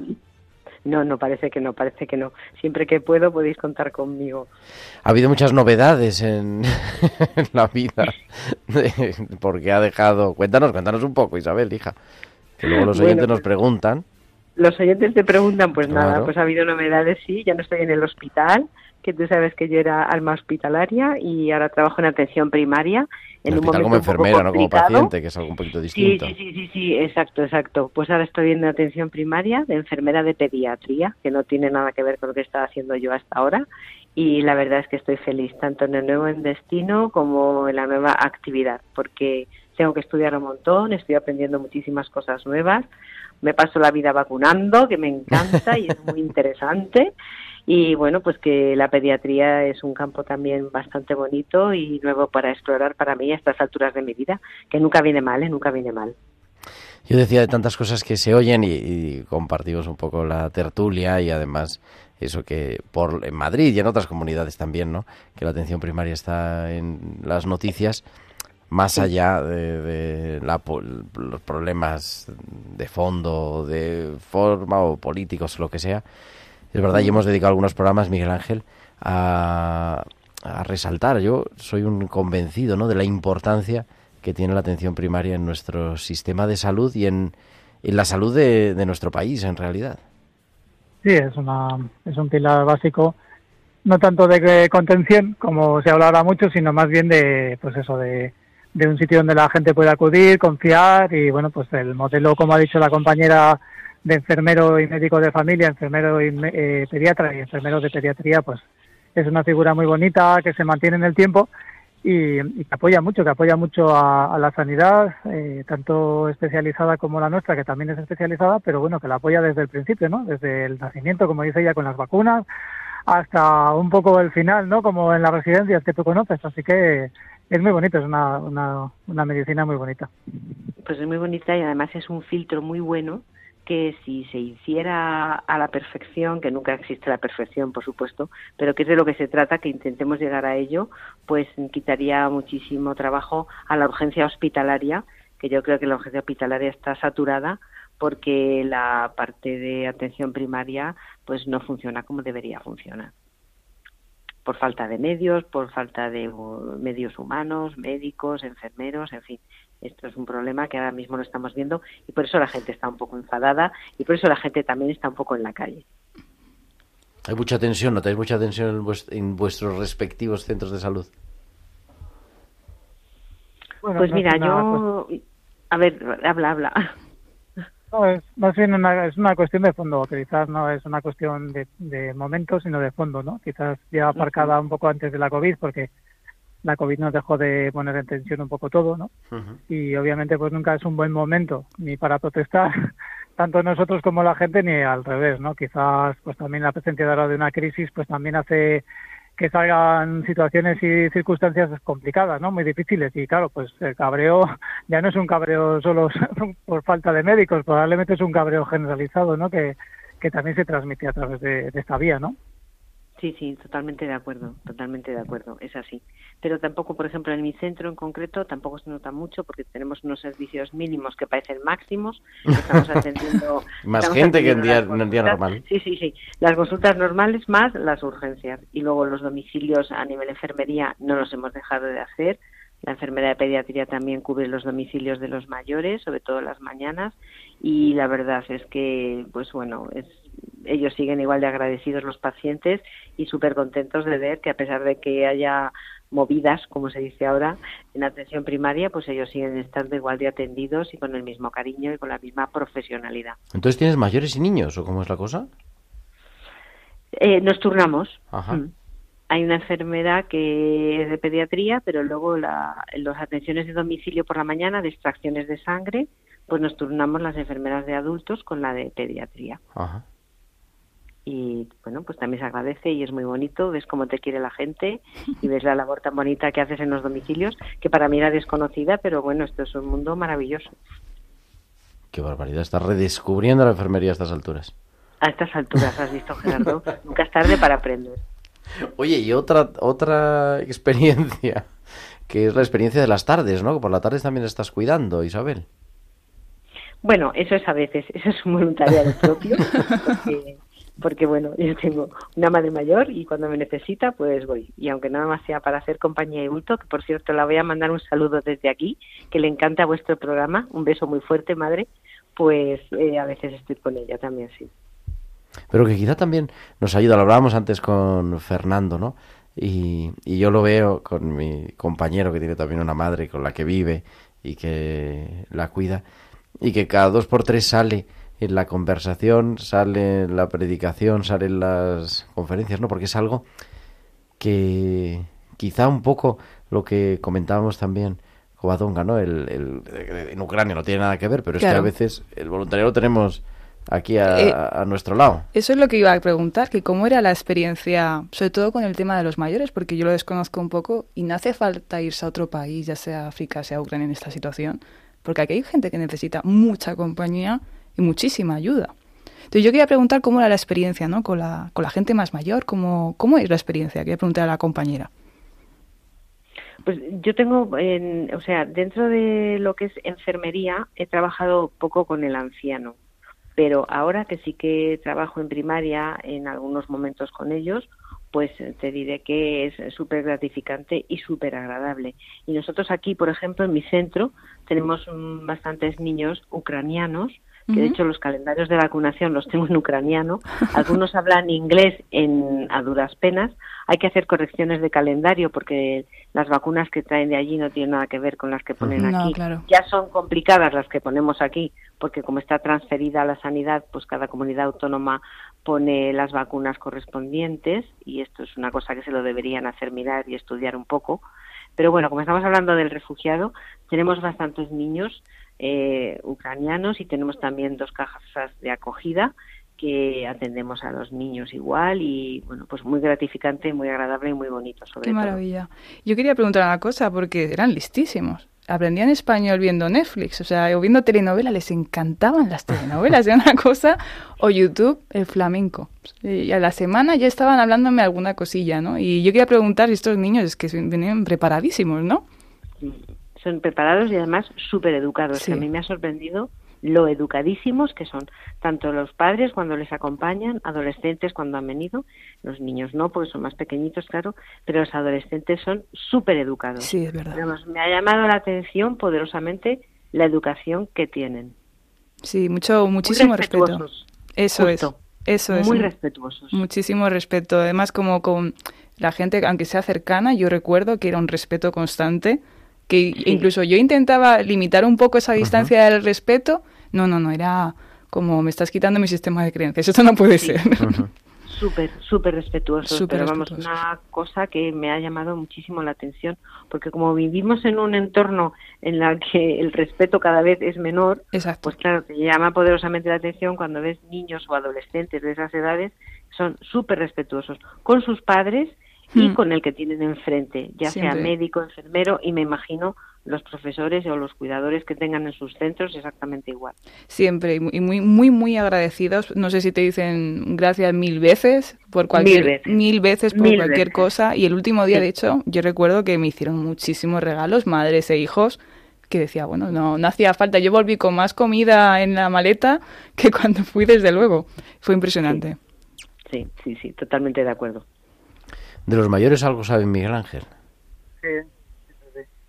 No, no, parece que no, parece que no. Siempre que puedo podéis contar conmigo. Ha habido muchas novedades en, en la vida, porque ha dejado... Cuéntanos, cuéntanos un poco, Isabel, hija. Que luego los Bueno, oyentes nos pues- preguntan. Los oyentes te preguntan, pues nada, Claro. pues ha habido novedades, sí, ya no estoy en el hospital, que tú sabes que yo era alma hospitalaria y ahora trabajo en atención primaria. En un momento como un enfermera, no como paciente, que es algo un poquito Sí, distinto. sí, sí, sí, sí, exacto, exacto. Pues ahora estoy en atención primaria de enfermera de pediatría, que no tiene nada que ver con lo que estaba haciendo yo hasta ahora. Y la verdad es que estoy feliz, tanto en el nuevo destino como en la nueva actividad, porque tengo que estudiar un montón, estoy aprendiendo muchísimas cosas nuevas. Me paso la vida vacunando, que me encanta y es muy interesante. Y bueno, pues que la pediatría es un campo también bastante bonito y nuevo para explorar para mí a estas alturas de mi vida, que nunca viene mal, ¿eh? nunca viene mal. Yo decía de tantas cosas que se oyen y, y compartimos un poco la tertulia y además eso que por en Madrid y en otras comunidades también, ¿no? Que la atención primaria está en las noticias más allá de, de la los problemas de fondo, de forma o políticos o lo que sea. Es verdad, y hemos dedicado algunos programas, Miguel Ángel, a, a resaltar. Yo soy un convencido, ¿no? De la importancia que tiene la atención primaria en nuestro sistema de salud y en, en la salud de, de nuestro país, en realidad. Sí, es, una, es un pilar básico, no tanto de contención, como se habla ahora mucho, sino más bien de, pues eso, de, de un sitio donde la gente puede acudir, confiar y, bueno, pues el modelo, como ha dicho la compañera, de enfermero y médico de familia, enfermero y eh, pediatra y enfermero de pediatría, pues es una figura muy bonita que se mantiene en el tiempo y, que apoya mucho, que apoya mucho a, a la sanidad, eh, tanto especializada como la nuestra, que también es especializada, pero bueno, que la apoya desde el principio, ¿no? Desde el nacimiento, como dice ella, con las vacunas, hasta un poco el final, ¿no? Como en las residencias que tú conoces. Así que es muy bonito, es una, una, una medicina muy bonita. Pues es muy bonita y además es un filtro muy bueno que si se hiciera a la perfección, que nunca existe la perfección, por supuesto, pero que es de lo que se trata, que intentemos llegar a ello, pues quitaría muchísimo trabajo a la urgencia hospitalaria, que yo creo que la urgencia hospitalaria está saturada porque la parte de atención primaria pues no funciona como debería funcionar por falta de medios, por falta de medios humanos, médicos, enfermeros, en fin. Esto es un problema que ahora mismo lo estamos viendo y por eso la gente está un poco enfadada y por eso la gente también está un poco en la calle. Hay mucha tensión, ¿notáis mucha tensión en, vuest- en vuestros respectivos centros de salud? Bueno, Pues no mira, una yo... A ver, habla, habla. No, es más bien una, es una cuestión de fondo, que quizás no es una cuestión de, de momento, sino de fondo, ¿no? Quizás ya aparcada un poco antes de la COVID, porque la COVID nos dejó de poner en tensión un poco todo, ¿no? Y obviamente pues nunca es un buen momento ni para protestar, tanto nosotros como la gente, ni al revés, ¿no? Quizás pues también la presencia de ahora de una crisis pues también hace que salgan situaciones y circunstancias complicadas, ¿no? Muy difíciles. Y claro, pues el cabreo ya no es un cabreo solo por falta de médicos, probablemente es un cabreo generalizado, ¿no? Que, que también se transmite a través de, de esta vía, ¿no? Sí, sí, totalmente de acuerdo, totalmente de acuerdo, es así. Pero tampoco, por ejemplo, en mi centro en concreto tampoco se nota mucho porque tenemos unos servicios mínimos que parecen máximos. Estamos atendiendo Más estamos gente que en día, en día normal. Sí, sí, sí. Las consultas normales más las urgencias. Y luego los domicilios a nivel enfermería no los hemos dejado de hacer. La enfermera de pediatría también cubre los domicilios de los mayores, sobre todo las mañanas. Y la verdad es que, pues bueno, es, ellos siguen igual de agradecidos los pacientes y súper contentos de ver que a pesar de que haya movidas, como se dice ahora, en atención primaria, pues ellos siguen estando igual de atendidos y con el mismo cariño y con la misma profesionalidad. Entonces, ¿tienes mayores y niños o cómo es la cosa? Eh, nos turnamos. Ajá. Mm. Hay una enfermedad que es de pediatría, pero luego la, las atenciones de domicilio por la mañana, de extracciones de sangre, pues nos turnamos las enfermeras de adultos con la de pediatría. Ajá. Y bueno, pues también se agradece y es muy bonito, ves cómo te quiere la gente y ves la labor tan bonita que haces en los domicilios, que para mí era desconocida, pero bueno, esto es un mundo maravilloso. Qué barbaridad, estás redescubriendo la enfermería a estas alturas. A estas alturas, has visto, Gerardo, nunca es tarde para aprender. Oye, y otra, otra experiencia, que es la experiencia de las tardes, ¿no? Que por las tardes también estás cuidando, Isabel. Bueno, eso es a veces, eso es un voluntariado propio, porque porque bueno, yo tengo una madre mayor y cuando me necesita, pues voy. Y aunque nada más sea para hacer compañía y bulto, que por cierto la voy a mandar un saludo desde aquí, que le encanta vuestro programa, un beso muy fuerte, madre, pues eh, a veces estoy con ella también, sí. Pero que quizá también nos ayuda, lo hablábamos antes con Fernando, ¿no? Y, y yo lo veo con mi compañero que tiene también una madre con la que vive y que la cuida y que cada dos por tres sale en la conversación, sale en la predicación, sale en las conferencias, ¿no? Porque es algo que quizá un poco lo que comentábamos también Covadonga, ¿no? El, el- en Ucrania no tiene nada que ver, pero es que a veces el voluntariado lo tenemos aquí a, Eh, a nuestro lado. Eso es lo que iba a preguntar, que cómo era la experiencia, sobre todo con el tema de los mayores, porque yo lo desconozco un poco y no hace falta irse a otro país, ya sea África, sea Ucrania en esta situación, porque aquí hay gente que necesita mucha compañía y muchísima ayuda. Entonces yo quería preguntar cómo era la experiencia, ¿no? Con la, con la gente más mayor, cómo, cómo es la experiencia. Quería preguntar a la compañera. Pues yo tengo, en, o sea, dentro de lo que es enfermería, he trabajado poco con el anciano, pero ahora que sí que trabajo en primaria, en algunos momentos con ellos, pues te diré que es súper gratificante y súper agradable. Y nosotros aquí, por ejemplo, en mi centro, tenemos bastantes niños ucranianos, que de hecho los calendarios de vacunación los tengo en ucraniano, algunos hablan inglés en, a duras penas, hay que hacer correcciones de calendario porque las vacunas que traen de allí no tienen nada que ver con las que ponen No, aquí. claro. Ya son complicadas las que ponemos aquí, porque como está transferida a la sanidad, pues cada comunidad autónoma pone las vacunas correspondientes y esto es una cosa que se lo deberían hacer mirar y estudiar un poco. Pero bueno, como estamos hablando del refugiado, tenemos bastantes niños eh, ucranianos y tenemos también dos casas de acogida que atendemos a los niños igual y bueno, pues muy gratificante, muy agradable y muy bonito sobre Qué todo. maravilla. Yo quería preguntar una cosa, porque eran listísimos. Aprendían español viendo Netflix, o sea, o viendo telenovelas, les encantaban las telenovelas, era una cosa, o YouTube, el flamenco. Y a la semana ya estaban hablándome alguna cosilla, ¿no? Y yo quería preguntar si estos niños es que venían preparadísimos, ¿no? Son preparados y además súper educados. Sí. Que a mí me ha sorprendido lo educadísimos que son, tanto los padres cuando les acompañan, adolescentes cuando han venido, los niños no, porque son más pequeñitos, claro, pero los adolescentes son súper educados. Sí, es verdad. Me ha llamado la atención poderosamente la educación que tienen. Sí, mucho, muchísimo respeto. Eso Justo. es. Eso es. Muy respetuosos. Muchísimo respeto. Además, como con la gente, aunque sea cercana, yo recuerdo que era un respeto constante, que incluso yo intentaba limitar un poco esa distancia del respeto. No, no, no, era como me estás quitando mi sistema de creencias. Esto no puede ser. Súper, súper respetuosos. Súper pero vamos, respetuosos. una cosa que me ha llamado muchísimo la atención, porque como vivimos en un entorno en el que el respeto cada vez es menor, Exacto. pues claro, te llama poderosamente la atención cuando ves niños o adolescentes de esas edades, son súper respetuosos con sus padres y con el que tienen enfrente, ya sea médico, enfermero y me imagino los profesores o los cuidadores que tengan en sus centros exactamente igual. Siempre. Y muy- muy, muy, agradecidos. No sé si te dicen gracias mil veces por cualquier. veces. mil veces por Mil cualquier veces. cosa. Y el último día, Sí. de hecho, yo recuerdo que me hicieron muchísimos regalos, madres e hijos, que decía, bueno, no, no hacía falta. Yo volví con más comida en la maleta que cuando fui, desde luego. Fue impresionante. Sí, sí, sí, totalmente de acuerdo. De los mayores algo sabe Miguel Ángel. Sí.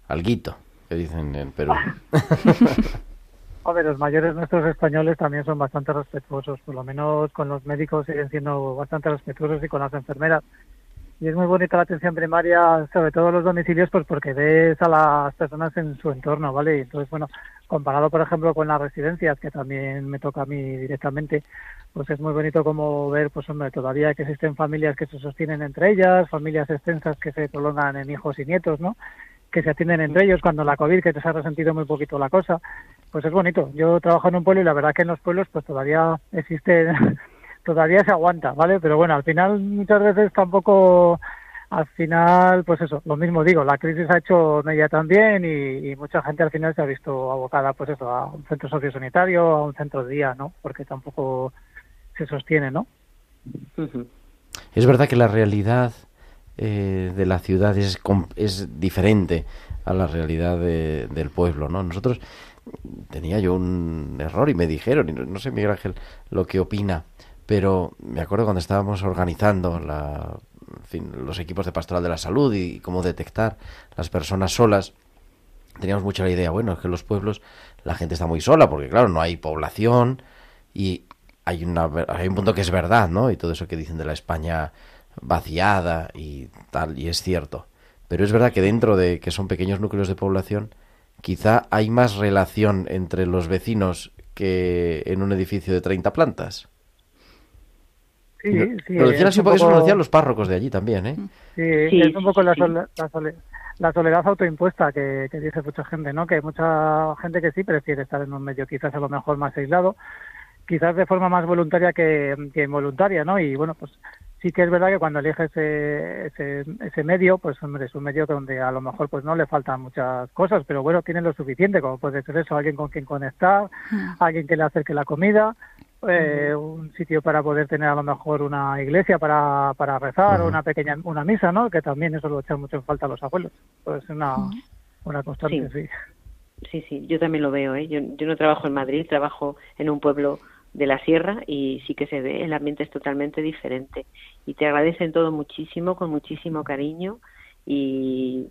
Alguito, que dicen en Perú. Hombre, los mayores nuestros españoles también son bastante respetuosos, por lo menos con los médicos siguen siendo bastante respetuosos y con las enfermeras. Y es muy bonita la atención primaria, sobre todo en los domicilios, pues porque ves a las personas en su entorno, ¿vale? Y entonces, bueno, comparado, por ejemplo, con las residencias, que también me toca a mí directamente, pues es muy bonito como ver, pues hombre, todavía que existen familias que se sostienen entre ellas, familias extensas que se prolongan en hijos y nietos, ¿no? que se atienden entre ellos cuando la COVID, que se ha resentido muy poquito la cosa, pues es bonito. Yo trabajo en un pueblo y la verdad que en los pueblos pues todavía existe, todavía se aguanta, ¿vale? Pero bueno, al final muchas veces tampoco, al final, pues eso, lo mismo digo, la crisis ha hecho media también y, y mucha gente al final se ha visto abocada, pues eso, a un centro sociosanitario, a un centro de día, ¿no? Porque tampoco se sostiene, ¿no? Es verdad que la realidad eh, de la ciudad es, com- es diferente a la realidad de- del pueblo, ¿no? Nosotros tenía yo un error y me dijeron, y no, no sé Miguel Ángel lo que opina, pero me acuerdo cuando estábamos organizando la, fin, los equipos de pastoral de la salud y cómo detectar las personas solas, teníamos mucho la idea, bueno, es que en los pueblos la gente está muy sola, porque claro, no hay población y hay, una, hay un punto que es verdad, ¿no? Y todo eso que dicen de la España vaciada y tal, y es cierto. Pero es verdad que dentro de que son pequeños núcleos de población, quizá hay más relación entre los vecinos que en un edificio de 30 plantas. Sí, sí. Lo decían así, un porque eso lo poco- decían los párrocos de allí también, ¿eh? Sí, Sí, es un poco la, sí. sole- la, sole- la soledad autoimpuesta que, que dice mucha gente, ¿no? Que hay mucha gente que sí prefiere estar en un medio quizás a lo mejor más aislado, quizás de forma más voluntaria que, que involuntaria, ¿no? Y bueno, pues sí que es verdad que cuando elige ese, ese, ese medio, pues hombre, es un medio donde a lo mejor pues no le faltan muchas cosas, pero bueno, tiene lo suficiente, como puede ser eso, alguien con quien conectar, alguien que le acerque la comida, eh, un sitio para poder tener a lo mejor una iglesia para, para rezar o una pequeña una misa, ¿no? Que también eso lo echan mucho en falta los abuelos. Pues es una, una constante, sí. Sí, sí, yo también lo veo. ¿eh? Yo, yo no trabajo en Madrid, trabajo en un pueblo de la sierra y sí que se ve, el ambiente es totalmente diferente. Y te agradecen todo muchísimo, con muchísimo cariño y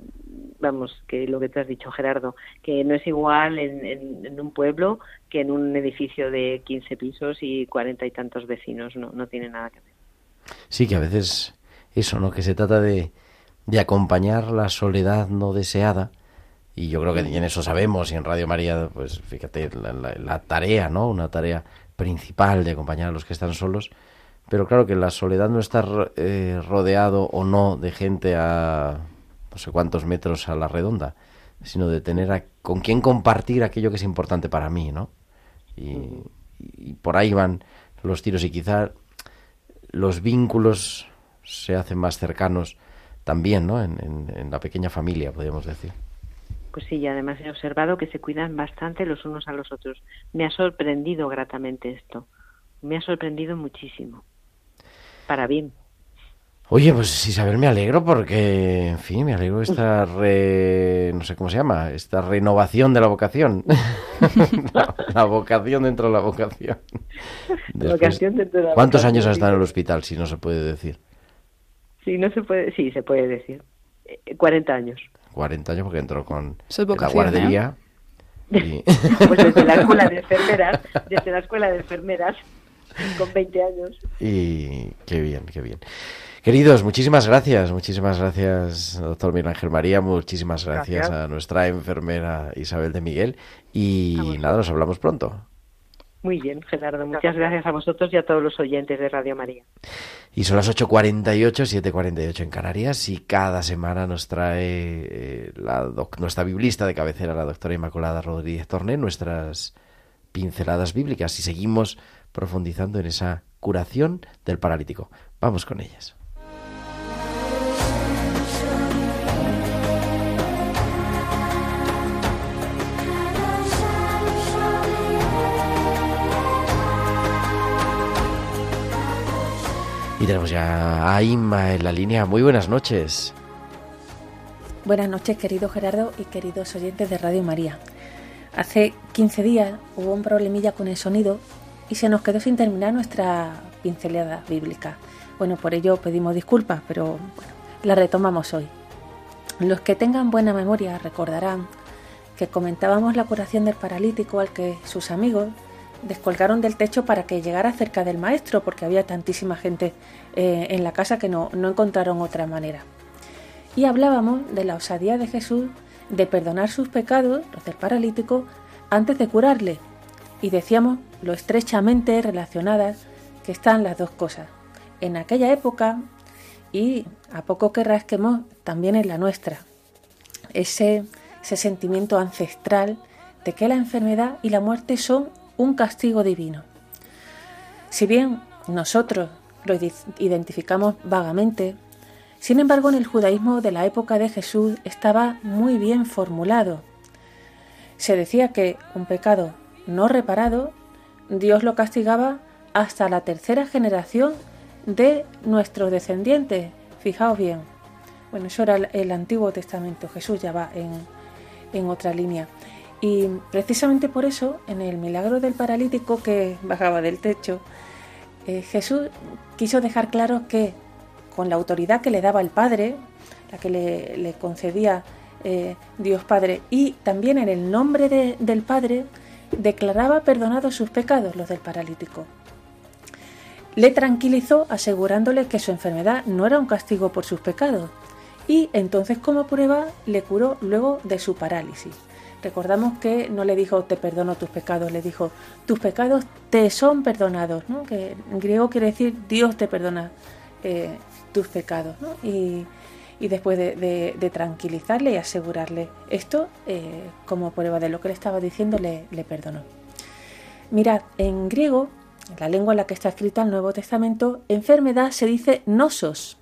vamos, que lo que te has dicho, Gerardo, que no es igual en, en, un pueblo que en un edificio de 15 pisos y cuarenta y tantos vecinos, no, no tiene nada que ver. Sí, que a veces eso, ¿no? Que se trata de, de acompañar la soledad no deseada. Y yo creo que en eso sabemos, y en Radio María, pues fíjate, la- la tarea, ¿no? Una tarea principal de acompañar a los que están solos. Pero claro que la soledad no está ro- eh, rodeado o no de gente a no sé cuántos metros a la redonda, sino de tener a, con quién compartir aquello que es importante para mí, ¿no? Y, y por ahí van los tiros y quizá los vínculos se hacen más cercanos también, ¿no? En, en- en la pequeña familia, podríamos decir. Pues sí, y además he observado que se cuidan bastante los unos a los otros. Me ha sorprendido gratamente esto. Me ha sorprendido muchísimo. Para bien. Oye, pues Isabel, me alegro porque, en fin, me alegro de esta re... no sé cómo se llama, esta renovación de la vocación. la, la vocación dentro de la vocación. Después- Vocación dentro de la ¿Cuántos vocación, años has estado en el hospital, si no se puede decir? Sí, no se puede, sí, se puede decir. Eh, 40 años. 40 años porque entró con la vocación, ¿eh? guardería. y- Pues desde la escuela de enfermeras, desde la escuela de enfermeras, con 20 años. Y qué bien, qué bien. Queridos, muchísimas gracias, muchísimas gracias, doctor Miguel Ángel María, muchísimas gracias, Gracias. a nuestra enfermera Isabel de Miguel y nada, nos hablamos pronto. Muy bien, Gerardo. Muchas gracias a vosotros y a todos los oyentes de Radio María. Y son las 8.48, 7.48 en Canarias y cada semana nos trae eh, la doc- nuestra biblista de cabecera, la doctora Inmaculada Rodríguez Torné, nuestras pinceladas bíblicas y seguimos profundizando en esa curación del paralítico. Vamos con ellas. Y tenemos ya a Inma en la línea. Muy buenas noches. Buenas noches, querido Gerardo y queridos oyentes de Radio María. Hace 15 días hubo un problemilla con el sonido y se nos quedó sin terminar nuestra pincelada bíblica. Bueno, por ello pedimos disculpas, pero la retomamos hoy. Los que tengan buena memoria recordarán que comentábamos la curación del paralítico al que sus amigos descolgaron del techo para que llegara cerca del maestro, porque había tantísima gente eh, en la casa que no, no encontraron otra manera. Y hablábamos de la osadía de Jesús de perdonar sus pecados, los del paralítico, antes de curarle. Y decíamos lo estrechamente relacionadas que están las dos cosas. En aquella época, y a poco que rasquemos, también en la nuestra. Ese, ese sentimiento ancestral de que la enfermedad y la muerte son un castigo divino. Si bien nosotros lo identificamos vagamente, sin embargo, en el judaísmo de la época de Jesús estaba muy bien formulado. Se decía que un pecado no reparado, Dios lo castigaba hasta la tercera generación de nuestros descendientes. Fijaos bien. Bueno, eso era el Antiguo Testamento. Jesús ya va en, en otra línea. Y precisamente por eso, en el milagro del paralítico que bajaba del techo, eh, Jesús quiso dejar claro que con la autoridad que le daba el Padre, la que le, concedía eh, Dios Padre, y también en el nombre del Padre, declaraba perdonados sus pecados, los del paralítico. Le tranquilizó asegurándole que su enfermedad no era un castigo por sus pecados, y entonces como prueba le curó luego de su parálisis. Recordamos que no le dijo te perdono tus pecados, le dijo tus pecados te son perdonados, ¿no? que en griego quiere decir Dios te perdona eh, tus pecados. Después de, tranquilizarle y asegurarle esto, eh, como prueba de lo que le estaba diciendo, le, perdonó. Mirad, en griego, la lengua en la que está escrita el Nuevo Testamento, enfermedad se dice nosos.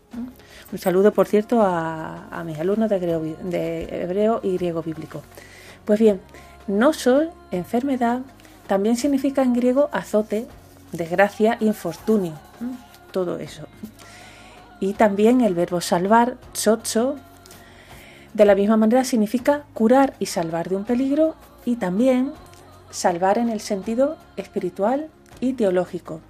Un saludo, por cierto, a, mis alumnos de, de hebreo y griego bíblico. Pues bien, nosos, enfermedad, también significa en griego azote, desgracia, infortunio, todo eso. Y también el verbo salvar, tsotso, de la misma manera significa curar y salvar de un peligro y también salvar en el sentido espiritual y teológico.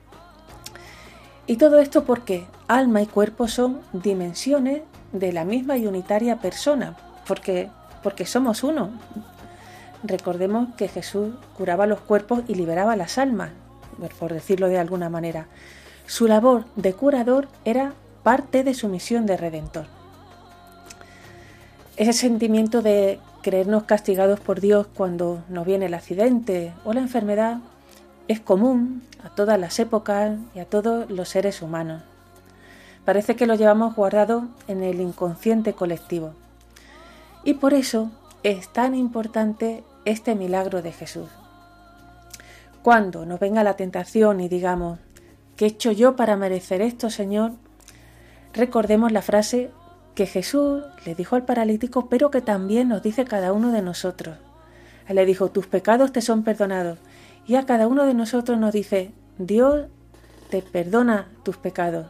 Y todo esto porque alma y cuerpo son dimensiones de la misma y unitaria persona, porque, porque somos uno, Recordemos que Jesús curaba los cuerpos y liberaba las almas, por decirlo de alguna manera. Su labor de curador era parte de su misión de redentor. Ese sentimiento de creernos castigados por Dios cuando nos viene el accidente o la enfermedad es común a todas las épocas y a todos los seres humanos. Parece que lo llevamos guardado en el inconsciente colectivo. Y por eso es tan importante este milagro de Jesús. Cuando nos venga la tentación y digamos, ¿qué he hecho yo para merecer esto, Señor? Recordemos la frase que Jesús le dijo al paralítico, pero que también nos dice cada uno de nosotros. Él le dijo, tus pecados te son perdonados. Y a cada uno de nosotros nos dice, Dios te perdona tus pecados.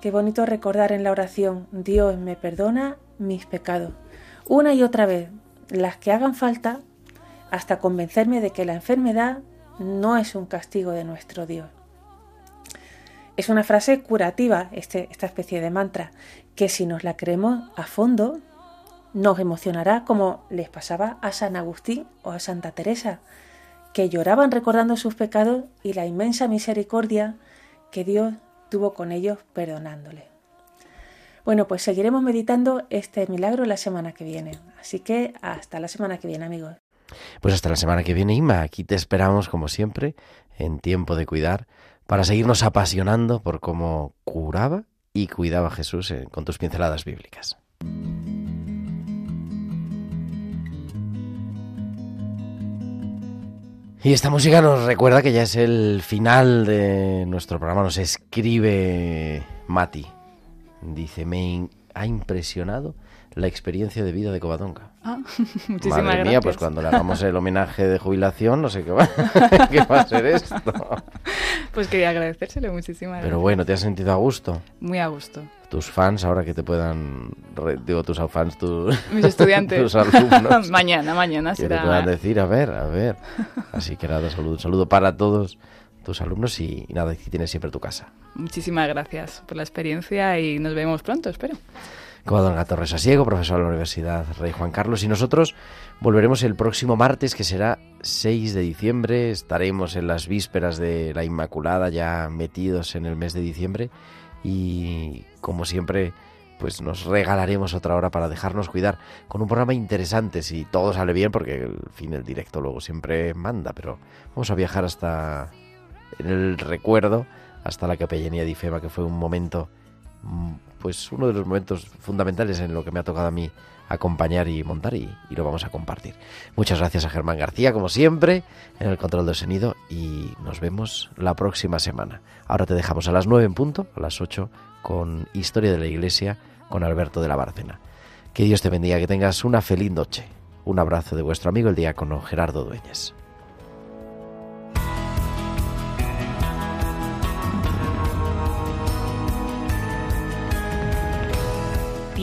Qué bonito recordar en la oración, Dios me perdona mis pecados. Una y otra vez, las que hagan falta hasta convencerme de que la enfermedad no es un castigo de nuestro Dios. Es una frase curativa, este, esta especie de mantra, que si nos la creemos a fondo, nos emocionará como les pasaba a San Agustín o a Santa Teresa, que lloraban recordando sus pecados y la inmensa misericordia que Dios tuvo con ellos perdonándole. Bueno, pues seguiremos meditando este milagro la semana que viene. Así que hasta la semana que viene, amigos. Pues hasta la semana que viene, Inma. Aquí te esperamos, como siempre, en tiempo de cuidar, para seguirnos apasionando por cómo curaba y cuidaba Jesús eh, con tus pinceladas bíblicas. Y esta música nos recuerda que ya es el final de nuestro programa. Nos escribe Mati, Dice, me ha impresionado la experiencia de vida de Covadonga. Ah, muchísimas Madre mía, pues cuando le hagamos el homenaje de jubilación, no sé qué va, qué va a ser esto. Pues quería agradecérselo muchísimas Pero bueno, ¿te has sentido a gusto? Muy a gusto. Tus fans, ahora que te puedan, digo tus fans, tus, mis estudiantes, tus alumnos. mañana, mañana será. Que te puedan decir, a ver, a ver. Así que nada, saludo, saludo para todos tus alumnos y, nada, aquí tienes siempre tu casa. Muchísimas gracias por la experiencia y nos vemos pronto, espero. Covadonga Torres Asiego, profesor de la Universidad Rey Juan Carlos, y nosotros volveremos el próximo martes, que será 6 de diciembre. Estaremos en las vísperas de la Inmaculada, ya metidos en el mes de diciembre, y como siempre, pues nos regalaremos otra hora para dejarnos cuidar con un programa interesante, si todo sale bien, porque el fin el directo luego siempre manda, pero vamos a viajar hasta el recuerdo hasta la capellanía de Ifema, que fue un momento, mm, pues uno de los momentos fundamentales en lo que me ha tocado a mí acompañar y montar y, lo vamos a compartir. Muchas gracias a Germán García, como siempre, en el control del sonido y nos vemos la próxima semana. Ahora te dejamos a las 9 en punto, a las 8 con Historia de la Iglesia con Alberto de la Bárcena. Que Dios te bendiga, que tengas una feliz noche. Un abrazo de vuestro amigo el diácono Gerardo Dueñas.